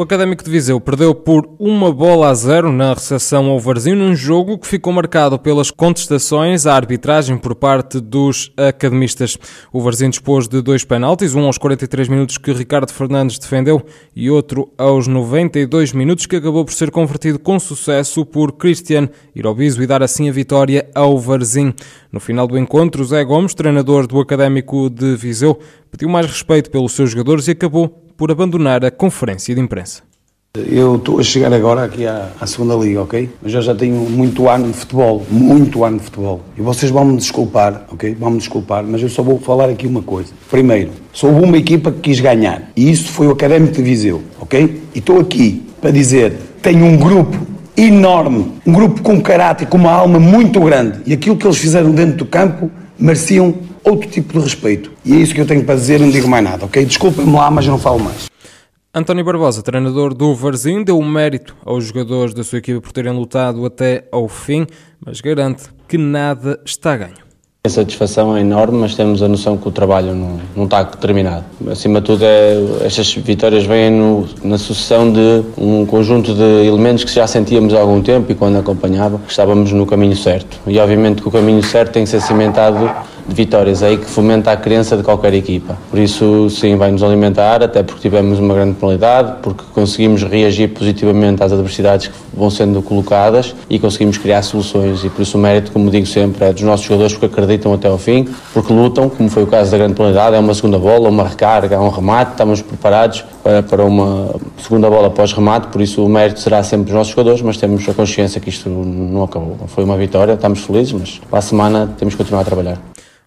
O Académico de Viseu perdeu por uma bola a zero na recepção ao Varzim num jogo que ficou marcado pelas contestações à arbitragem por parte dos academistas. O Varzim dispôs de dois penaltis, um aos 43 minutos que Ricardo Fernandes defendeu e outro aos 92 minutos que acabou por ser convertido com sucesso por Cristian Irobiso e dar assim a vitória ao Varzim. No final do encontro, Zé Gomes, treinador do Académico de Viseu, pediu mais respeito pelos seus jogadores e acabou por abandonar a conferência de imprensa. Eu estou a chegar agora aqui à, à, segunda liga, ok? Mas eu já tenho muito ano de futebol, muito ano de futebol. E vocês vão me desculpar, ok? Vão me desculpar, mas eu só vou falar aqui uma coisa. Primeiro, sou uma equipa que quis ganhar. E isso foi o Académico de Viseu, ok? E estou aqui para dizer, tenho um grupo enorme, um grupo com caráter, com uma alma muito grande. E aquilo que eles fizeram dentro do campo mereciam outro tipo de respeito. E é isso que eu tenho para dizer, não digo mais nada, ok? Desculpem-me lá, mas não falo mais. António Barbosa, treinador do Varzim, deu mérito aos jogadores da sua equipe por terem lutado até ao fim, mas garante que nada está ganho. A satisfação é enorme, mas temos a noção que o trabalho não, não está terminado. Acima de tudo, é, estas vitórias vêm no, na sucessão de um conjunto de elementos que já sentíamos há algum tempo e quando acompanhava, estávamos no caminho certo. E obviamente que o caminho certo tem que ser cimentado de vitórias, é aí que fomenta a crença de qualquer equipa. Por isso, sim, vai nos alimentar, até porque tivemos uma grande penalidade, porque conseguimos reagir positivamente às adversidades que vão sendo colocadas e conseguimos criar soluções. E por isso o mérito, como digo sempre, é dos nossos jogadores porque acreditam até ao fim, porque lutam, como foi o caso da grande penalidade, é uma segunda bola, uma recarga, é um remate, estamos preparados para, para uma segunda bola após remate, por isso o mérito será sempre dos nossos jogadores, mas temos a consciência que isto não acabou. Foi uma vitória, estamos felizes, mas para a semana temos que continuar a trabalhar.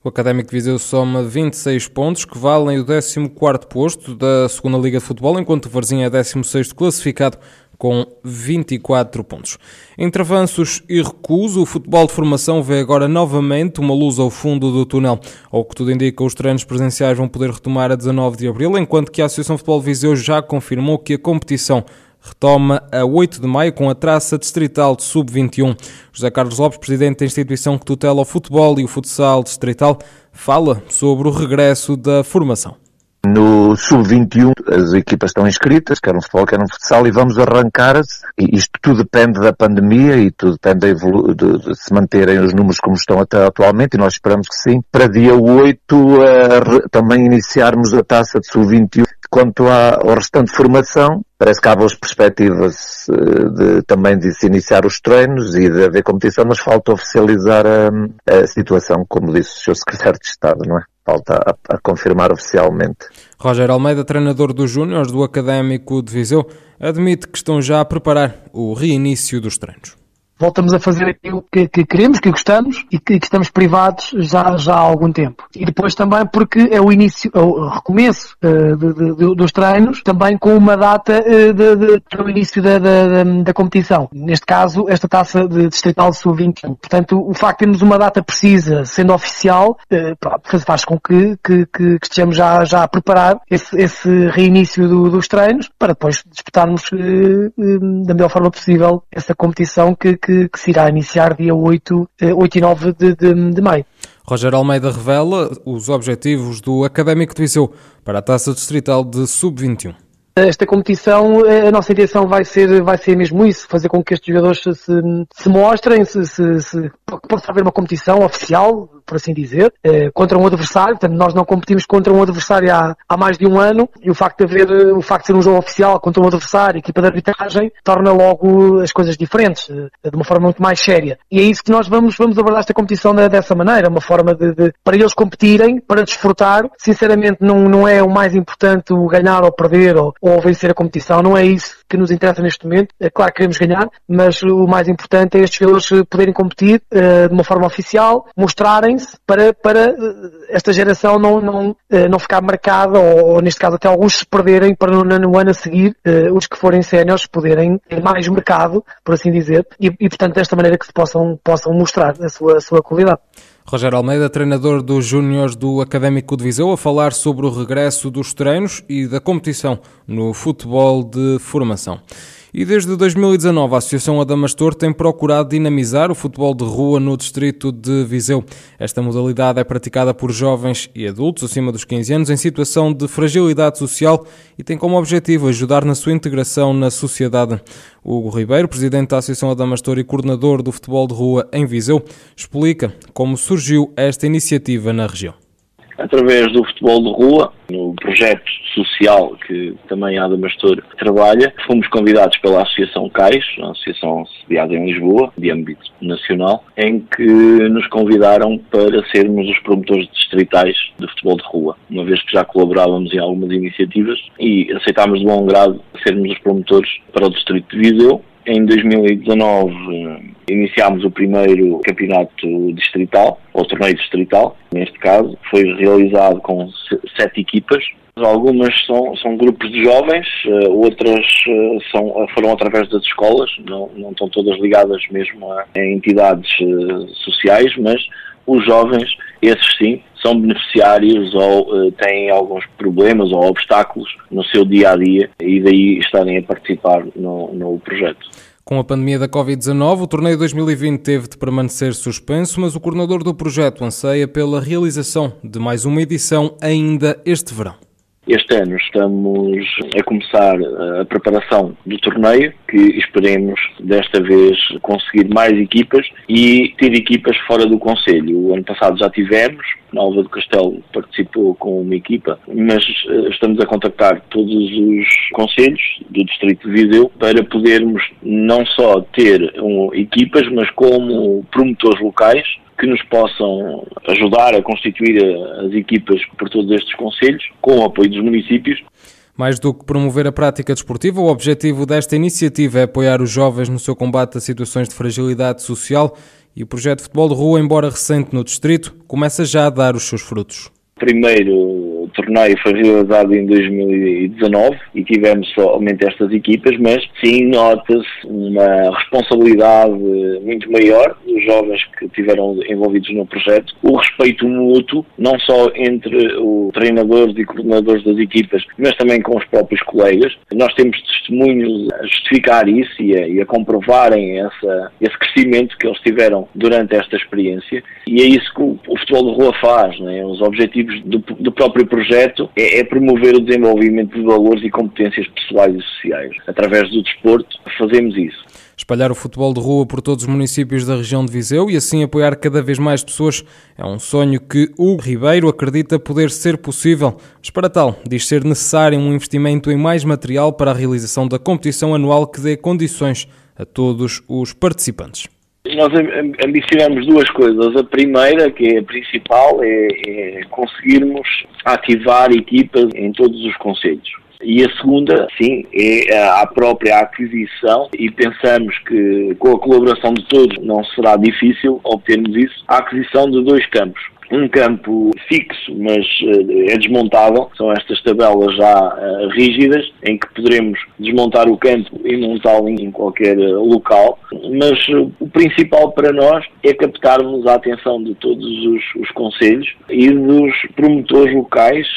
O Académico de Viseu soma 26 pontos, que valem o 14º posto da segunda Liga de Futebol, enquanto o Varzim é 16º classificado com 24 pontos. Entre avanços e recuso, o futebol de formação vê agora novamente uma luz ao fundo do túnel. Ao que tudo indica, os treinos presenciais vão poder retomar a 19 de abril, enquanto que a Associação Futebol de Viseu já confirmou que a competição retoma a 8 de maio com a traça distrital de sub-21. José Carlos Lopes, presidente da instituição que tutela o futebol e o futsal distrital, fala sobre o regresso da formação. No sub-21 as equipas estão inscritas, quer no futebol, quer no futsal, e vamos arrancar, e isto tudo depende da pandemia e tudo depende de, de, de, se manterem os números como estão até atualmente, e nós esperamos que sim, para dia 8 uh, também iniciarmos a taça de sub-21. Quanto à, ao restante formação, parece que há boas perspectivas uh, de, também de se iniciar os treinos e de haver competição, mas falta oficializar a, a situação, como disse o Sr. Secretário de Estado, não é? Falta a, a, confirmar oficialmente. Roger Almeida, treinador dos Júniores do Académico de Viseu, admite que estão já a preparar o reinício dos treinos voltamos a fazer aquilo que, que queremos, que gostamos e que, que, estamos privados já, já há algum tempo. E depois também porque é o início, é o recomeço uh, de, de, dos treinos, também com uma data uh, de, de, para o início da, da, da, competição. Neste caso, esta taça de Distrital Sub-21. Portanto, o facto de termos uma data precisa, sendo oficial, uh, faz com que, que, que, estejamos já, já a preparar esse, esse reinício do, dos treinos para depois disputarmos da melhor forma possível essa competição que, que que, que se irá iniciar dia 8, 8 eh, e 9 de, de, de maio. Roger Almeida revela os objetivos do Académico de Viseu para a Taça Distrital de Sub-21 esta competição, eh, a nossa intenção vai ser, vai ser mesmo isso, fazer com que estes jogadores se, se mostrem, se, se, se, possa haver uma competição oficial, por assim dizer, eh, contra um adversário. Portanto, nós não competimos contra um adversário há, há mais de um ano e o facto de haver, o facto de ser um jogo oficial contra um adversário, equipa de arbitragem, torna logo as coisas diferentes, eh, de uma forma muito mais séria. E é isso que nós vamos, vamos abordar esta competição dessa maneira, uma forma de, de para eles competirem, para desfrutar. Sinceramente, não, não é o mais importante o ganhar ou perder ou, ou vencer a competição, não é isso que nos interessa neste momento. É claro que queremos ganhar, mas o mais importante é estes jogadores poderem competir uh, de uma forma oficial, para, para uh, esta geração não, não, uh, não ficar marcada, ou, neste caso até alguns se perderem para no, no ano a seguir, os que forem séniores poderem ter mais mercado, por assim dizer, e, e portanto desta maneira que se possam, possam mostrar a sua, a sua qualidade. Roger Almeida, treinador dos Júniores do Académico de Viseu, a falar sobre o regresso dos treinos e da competição no futebol de formação. E desde 2019 a Associação Adamastor tem procurado dinamizar o futebol de rua no distrito de Viseu. Esta modalidade é praticada por jovens e adultos acima dos 15 anos em situação de fragilidade social e tem como objetivo ajudar na sua integração na sociedade. Hugo Ribeiro, presidente da Associação Adamastor e coordenador do futebol de rua em Viseu, explica como surgiu esta iniciativa na região através do futebol de rua, no projeto social que também a Adamastor trabalha, fomos convidados pela Associação CAIS, a associação sediada em Lisboa, de âmbito nacional, em que nos convidaram para sermos os promotores distritais de futebol de rua, uma vez que já colaborávamos em algumas iniciativas e aceitámos de bom grado sermos os promotores para o distrito de Viseu em 2019 iniciámos o primeiro campeonato distrital, ou torneio distrital, neste caso, foi realizado com sete equipas. Algumas são, são grupos de jovens, eh, outras eh, são, foram através das escolas, não, não estão todas ligadas mesmo a, a entidades eh, sociais, mas os jovens, esses sim, são beneficiários ou uh, têm alguns problemas ou obstáculos no seu dia a dia e daí estarem a participar no, no projeto. Com a pandemia da Covid-19, o torneio 2020 teve de permanecer suspenso, mas o coordenador do projeto anseia pela realização de mais uma edição ainda este verão. Este ano estamos a começar a preparação do torneio, que esperemos desta vez conseguir mais equipas e ter equipas fora do Conselho. O ano passado já tivemos, Nalva do Castelo participou com uma equipa, mas eh, estamos a contactar todos os conselhos do Distrito de Viseu para podermos não só ter um, equipas, mas como promotores locais que nos possam ajudar a constituir as equipas por todos estes conselhos, com o apoio dos municípios. Mais do que promover a prática desportiva, o objetivo desta iniciativa é apoiar os jovens no seu combate a situações de fragilidade social e o projeto de futebol de rua, embora recente no distrito, começa já a dar os seus frutos. Primeiro torneio foi realizado em 2019 e tivemos somente estas equipas, mas sim nota-se uma responsabilidade muito maior dos jovens que tiveram envolvidos no projeto, o respeito mútuo, não só entre os treinadores e coordenadores das equipas, mas também com os próprios colegas. Nós temos testemunhos a justificar isso e a, e a comprovarem essa, esse crescimento que eles tiveram durante esta experiência e é isso que o, o futebol de rua faz, né? os objetivos do, do próprio projeto projeto é, é, promover o desenvolvimento de valores e competências pessoais e sociais. Através do desporto, fazemos isso. Espalhar o futebol de rua por todos os municípios da região de Viseu e assim apoiar cada vez mais pessoas é um sonho que Hugo Ribeiro acredita poder ser possível. Mas para tal, diz ser necessário um investimento em mais material para a realização da competição anual que dê condições a todos os participantes. Nós ambicionamos duas coisas. A primeira, que é a principal, é, é conseguirmos ativar equipas em todos os conselhos. E a segunda, sim, é a própria aquisição e pensamos que com a colaboração de todos não será difícil obtermos isso, a aquisição de dois campos um campo fixo, mas uh, é desmontável. São estas tabelas já uh, rígidas, em que poderemos desmontar o campo e montá-lo em qualquer uh, local. Mas o principal para nós é captarmos a atenção de todos os, os conselhos e dos promotores locais,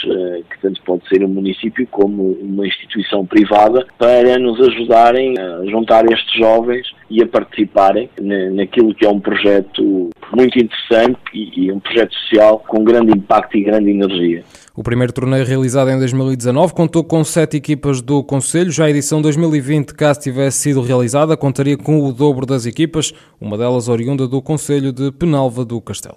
que tanto pode ser um município como uma instituição privada, para nos ajudarem a juntar estes jovens e a participarem naquilo que é um projeto muito interessante e, e um projeto social com grande impacto e grande energia. O primeiro torneio realizado em 2019 contou com sete equipas do Conselho. Já a edição 2020, caso tivesse sido realizada, contaria com o dobro das equipas, uma delas oriunda do Conselho de Penalva do Castelo.